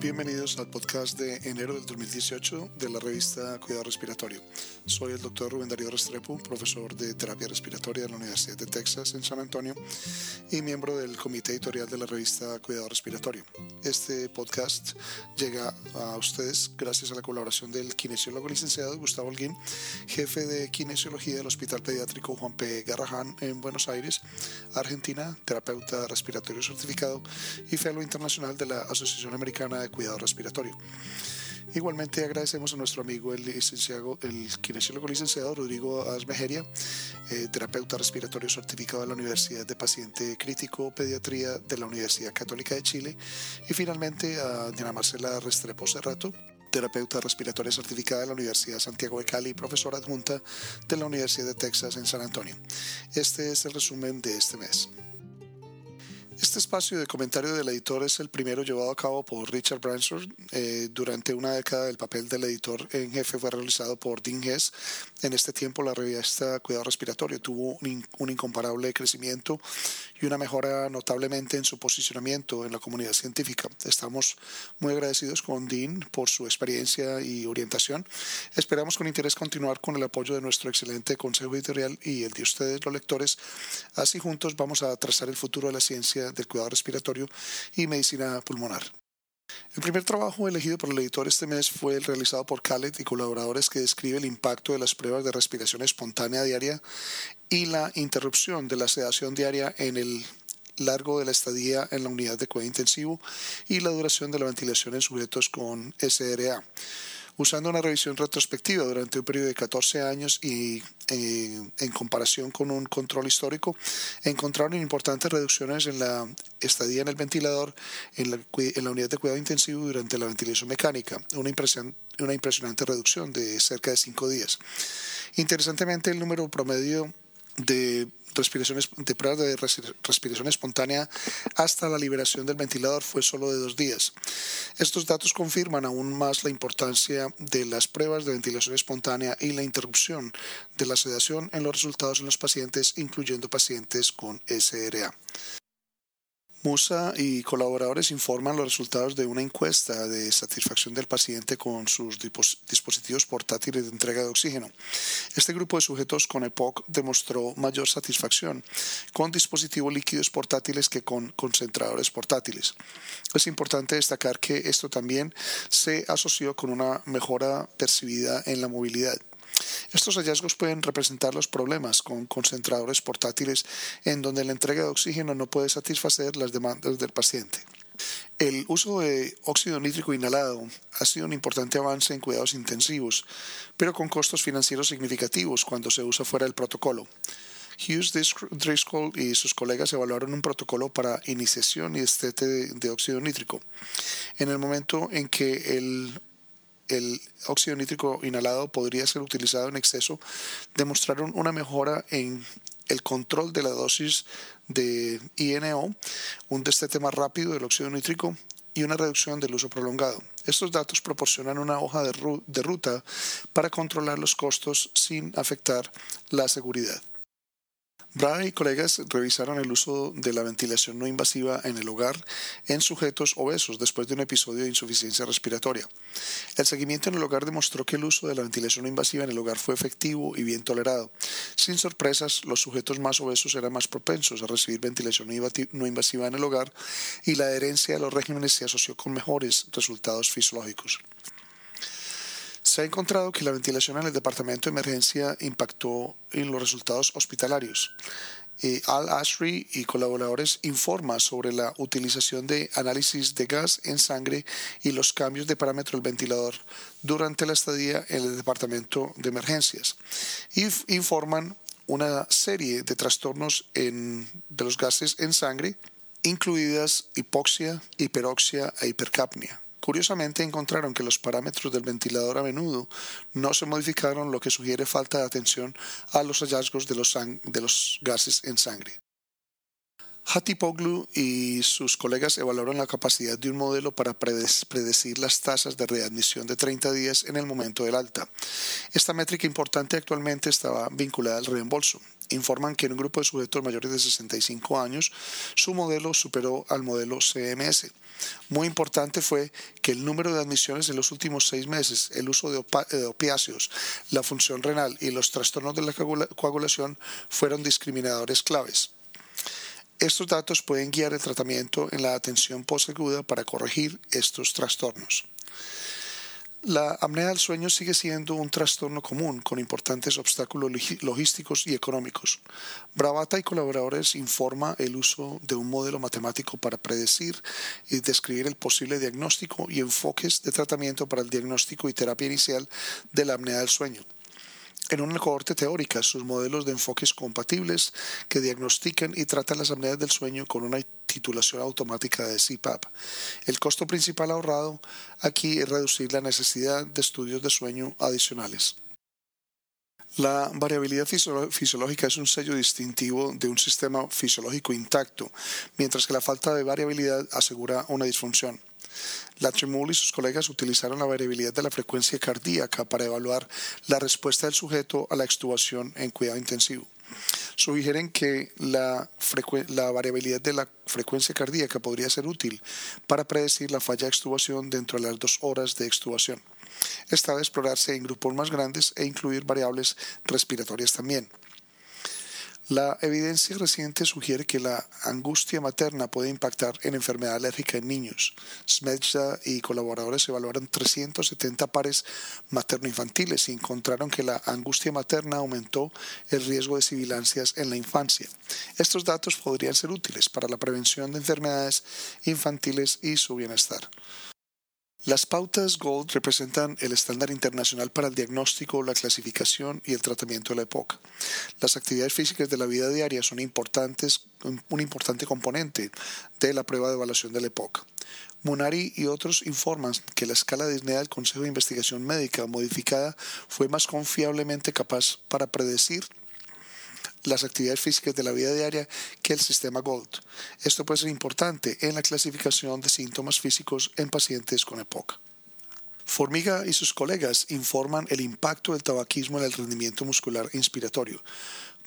Bienvenidos al podcast de enero del 2018 de la revista Cuidado Respiratorio. Soy el doctor Rubén Darío Restrepo, profesor de terapia respiratoria de la Universidad de Texas en San Antonio y miembro del comité editorial de la revista Cuidado Respiratorio. Este podcast llega a ustedes gracias a la colaboración del kinesiólogo licenciado Gustavo Holguín, jefe de kinesiología del Hospital Pediátrico Juan P. Garrahan en Buenos Aires, Argentina, terapeuta respiratorio certificado y fellow internacional de la Asociación Americana de cuidado respiratorio. Igualmente agradecemos a nuestro amigo el licenciado, el kinesiólogo licenciado Rodrigo Asmejeria, eh, terapeuta respiratorio certificado de la Universidad de Paciente Crítico Pediatría de la Universidad Católica de Chile y finalmente a Diana Marcela Restrepo Cerrato, terapeuta respiratoria certificada de la Universidad de Santiago de Cali y profesora adjunta de la Universidad de Texas en San Antonio. Este es el resumen de este mes. Este espacio de comentario del editor es el primero llevado a cabo por Richard Branson. Eh, durante una década el papel del editor en jefe fue realizado por Dean Hess. En este tiempo la revista Cuidado Respiratorio tuvo un, incomparable crecimiento y una mejora notablemente en su posicionamiento en la comunidad científica. Estamos muy agradecidos con Dean por su experiencia y orientación. Esperamos con interés continuar con el apoyo de nuestro excelente consejo editorial y el de ustedes, los lectores. Así juntos vamos a trazar el futuro de la ciencia del cuidado respiratorio y medicina pulmonar. El primer trabajo elegido por el editor este mes fue el realizado por Khaled y colaboradores que describe el impacto de las pruebas de respiración espontánea diaria y la interrupción de la sedación diaria en el largo de la estadía en la unidad de cuidado intensivo y la duración de la ventilación en sujetos con SRA usando una revisión retrospectiva durante un periodo de 14 años y eh, en comparación con un control histórico, encontraron importantes reducciones en la estadía en el ventilador en la, en la unidad de cuidado intensivo durante la ventilación mecánica, una, una impresionante reducción de cerca de 5 días. Interesantemente, el número promedio de respiraciones, de pruebas de respiración espontánea hasta la liberación del ventilador fue solo de dos días. Estos datos confirman aún más la importancia de las pruebas de ventilación espontánea y la interrupción de la sedación en los resultados en los pacientes, incluyendo pacientes con SRA. Musa y colaboradores informan los resultados de una encuesta de satisfacción del paciente con sus dispositivos portátiles de entrega de oxígeno. Este grupo de sujetos con EPOC demostró mayor satisfacción con dispositivos líquidos portátiles que con concentradores portátiles. Es importante destacar que esto también se asoció con una mejora percibida en la movilidad. Estos hallazgos pueden representar los problemas con concentradores portátiles en donde la entrega de oxígeno no puede satisfacer las demandas del paciente. El uso de óxido nítrico inhalado ha sido un importante avance en cuidados intensivos, pero con costos financieros significativos cuando se usa fuera del protocolo. Hughes Driscoll y sus colegas evaluaron un protocolo para iniciación y estete de óxido nítrico. En el momento en que el el óxido nítrico inhalado podría ser utilizado en exceso, demostraron una mejora en el control de la dosis de INO, un destete más rápido del óxido nítrico y una reducción del uso prolongado. Estos datos proporcionan una hoja de ruta para controlar los costos sin afectar la seguridad. Brahe y colegas revisaron el uso de la ventilación no invasiva en el hogar en sujetos obesos después de un episodio de insuficiencia respiratoria. El seguimiento en el hogar demostró que el uso de la ventilación no invasiva en el hogar fue efectivo y bien tolerado. Sin sorpresas, los sujetos más obesos eran más propensos a recibir ventilación no invasiva en el hogar y la adherencia a los regímenes se asoció con mejores resultados fisiológicos. Se ha encontrado que la ventilación en el departamento de emergencia impactó en los resultados hospitalarios. Eh, Al Ashry y colaboradores informan sobre la utilización de análisis de gas en sangre y los cambios de parámetro del ventilador durante la estadía en el departamento de emergencias. Y informan una serie de trastornos de los gases en sangre, incluidas hipoxia, hiperoxia e hipercapnia. Curiosamente encontraron que los parámetros del ventilador a menudo no se modificaron, lo que sugiere falta de atención a los hallazgos de los, gases en sangre. Hatipoglu y sus colegas evaluaron la capacidad de un modelo para predecir las tasas de readmisión de 30 días en el momento del alta. Esta métrica importante actualmente estaba vinculada al reembolso. Informan que en un grupo de sujetos mayores de 65 años su modelo superó al modelo CMS. Muy importante fue que el número de admisiones en los últimos seis meses, el uso de, opiáceos, la función renal y los trastornos de la coagulación fueron discriminadores claves. Estos datos pueden guiar el tratamiento en la atención posaguda para corregir estos trastornos. La apnea del sueño sigue siendo un trastorno común con importantes obstáculos logísticos y económicos. Bravata y colaboradores informa el uso de un modelo matemático para predecir y describir el posible diagnóstico y enfoques de tratamiento para el diagnóstico y terapia inicial de la apnea del sueño en una cohorte teórica sus modelos de enfoques compatibles que diagnostican y tratan las apneas del sueño con una titulación automática de CPAP. El costo principal ahorrado aquí es reducir la necesidad de estudios de sueño adicionales. La variabilidad fisiológica es un sello distintivo de un sistema fisiológico intacto, mientras que la falta de variabilidad asegura una disfunción. Latrimore y sus colegas utilizaron la variabilidad de la frecuencia cardíaca para evaluar la respuesta del sujeto a la extubación en cuidado intensivo. Sugieren que la, la, variabilidad de la frecuencia cardíaca podría ser útil para predecir la falla de extubación dentro de las dos horas de extubación. Esta debe explorarse en grupos más grandes e incluir variables respiratorias también. La evidencia reciente sugiere que la angustia materna puede impactar en enfermedad alérgica en niños. Smedja y colaboradores evaluaron 370 pares materno-infantiles y encontraron que la angustia materna aumentó el riesgo de sibilancias en la infancia. Estos datos podrían ser útiles para la prevención de enfermedades infantiles y su bienestar. Las pautas GOLD representan el estándar internacional para el diagnóstico, la clasificación y el tratamiento de la EPOC. Las actividades físicas de la vida diaria son un importante componente de la prueba de evaluación de la EPOC. Munari y otros informan que la escala de disnea del Consejo de Investigación Médica modificada fue más confiablemente capaz para predecir las actividades físicas de la vida diaria que el sistema GOLD. Esto puede ser importante en la clasificación de síntomas físicos en pacientes con EPOC. Formiga y sus colegas informan el impacto del tabaquismo en el rendimiento muscular inspiratorio.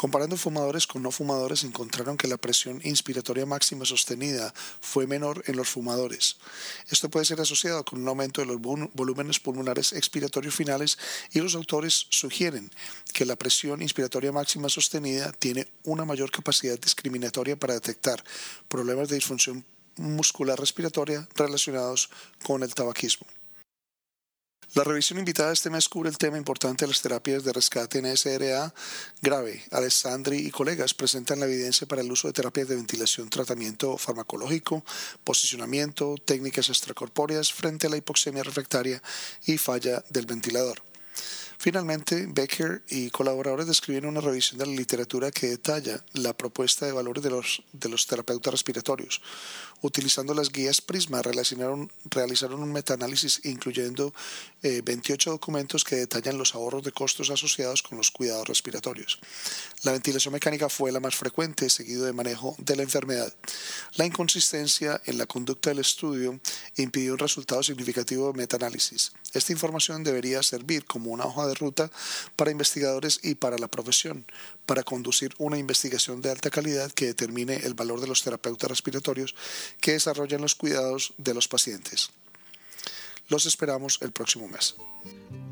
Comparando fumadores con no fumadores, encontraron que la presión inspiratoria máxima sostenida fue menor en los fumadores. Esto puede ser asociado con un aumento de los volúmenes pulmonares expiratorios finales y los autores sugieren que la presión inspiratoria máxima sostenida tiene una mayor capacidad discriminatoria para detectar problemas de disfunción muscular respiratoria relacionados con el tabaquismo. La revisión invitada este mes cubre el tema importante de las terapias de rescate en SRA grave. Alessandri y colegas presentan la evidencia para el uso de terapias de ventilación, tratamiento farmacológico, posicionamiento, técnicas extracorpóreas frente a la hipoxemia refractaria y falla del ventilador. Finalmente, Becker y colaboradores describieron una revisión de la literatura que detalla la propuesta de valores de los, de los terapeutas respiratorios. Utilizando las guías Prisma, realizaron, realizaron un metaanálisis incluyendo 28 eh, documentos que detallan los ahorros de costos asociados con los cuidados respiratorios. La ventilación mecánica fue la más frecuente, seguido de manejo de la enfermedad. La inconsistencia en la conducta del estudio impidió un resultado significativo de metaanálisis. Esta información debería servir como una hoja de ruta para investigadores y para la profesión, para conducir una investigación de alta calidad que determine el valor de los terapeutas respiratorios que desarrollan los cuidados de los pacientes. Los esperamos el próximo mes.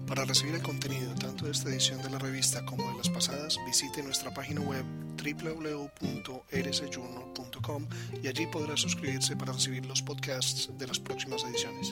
Para recibir el contenido tanto de esta edición de la revista como de las pasadas, visite nuestra página web www.rsjournal.com y allí podrá suscribirse para recibir los podcasts de las próximas ediciones.